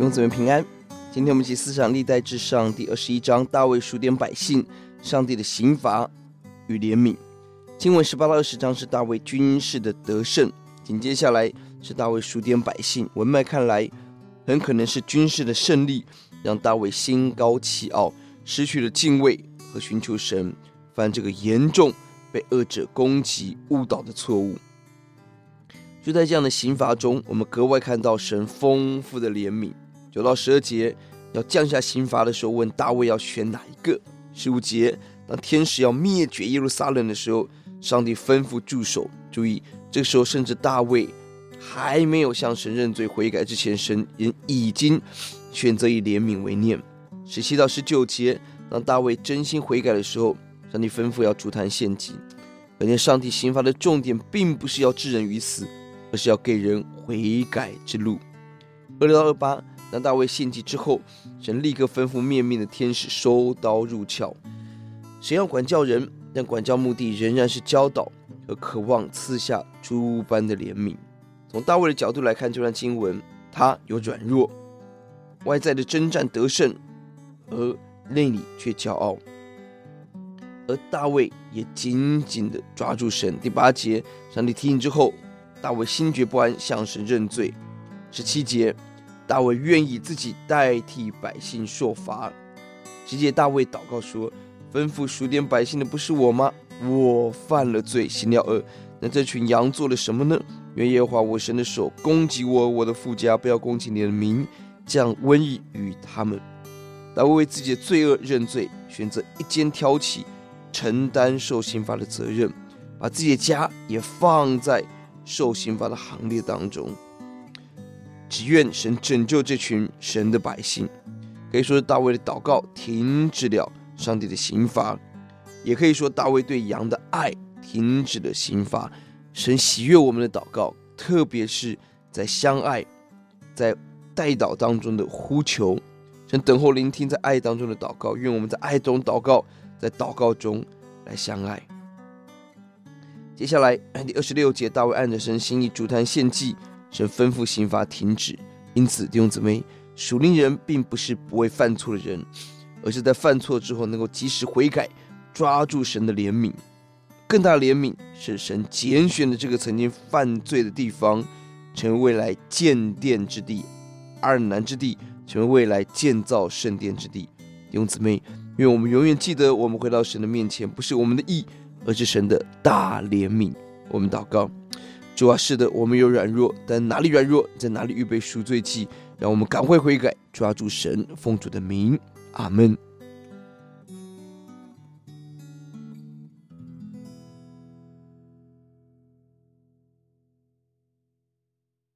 兄姊妹平安。今天我们集思想历代志上第二十一章，大卫数点百姓，上帝的刑罚与怜悯。经文十八到二十章是大卫军事的得胜，紧接下来是大卫数点百姓。文脉看来，很可能是军事的胜利让大卫心高气傲，失去了敬畏和寻求神，犯这个严重被恶者攻击误导的错误。就在这样的刑罚中，我们格外看到神丰富的怜悯。九到十二节要降下刑罚的时候，问大卫要选哪一个？十五节当天使要灭绝耶路撒冷的时候，上帝吩咐住手。注意，这个时候甚至大卫还没有向神认罪悔改之前，神人已经选择以怜悯为念。十七到十九节当大卫真心悔改的时候，上帝吩咐要筑坛献祭。可见上帝刑罚的重点并不是要置人于死。而是要给人悔改之路。二六到二八，当大卫献祭之后，神立刻吩咐灭命的天使收刀入鞘。神要管教人，但管教目的仍然是教导和渴望赐下诸般的怜悯。从大卫的角度来看这段经文，他有软弱，外在的征战得胜，而内里却骄傲。而大卫也紧紧地抓住神。第八节，上帝提醒之后。大卫心觉不安，向神认罪。十七节，大卫愿意自己代替百姓受罚。十七节，大卫祷告说：“吩咐数点百姓的不是我吗？我犯了罪，行了恶。那这群羊做了什么呢？愿耶和华我神的手攻击我，我的父家，不要攻击你的民，降瘟疫与他们。”大卫为自己的罪恶认罪，选择一肩挑起承担受刑罚的责任，把自己的家也放在。受刑罚的行列当中，只愿神拯救这群神的百姓。可以说是大卫的祷告停止了上帝的刑罚，也可以说大卫对羊的爱停止了刑罚。神喜悦我们的祷告，特别是在相爱、在代祷当中的呼求。神等候聆听在爱当中的祷告，愿我们在爱中祷告，在祷告中来相爱。接下来第二十六节，大卫按着神心意筑坛献祭，神吩咐刑罚停止。因此弟兄姊妹，属灵人并不是不会犯错的人，而是在犯错之后能够及时悔改，抓住神的怜悯。更大的怜悯是神拣选的这个曾经犯罪的地方，成为未来建殿之地；亚尔南之地成为未来建造圣殿之地。弟兄姊妹，愿我们永远记得，我们回到神的面前，不是我们的义。而是神的大怜悯。我们祷告，主啊，是的，我们有软弱，但哪里软弱，在哪里预备赎罪祭，让我们赶快悔改，抓住神奉主的名，阿门。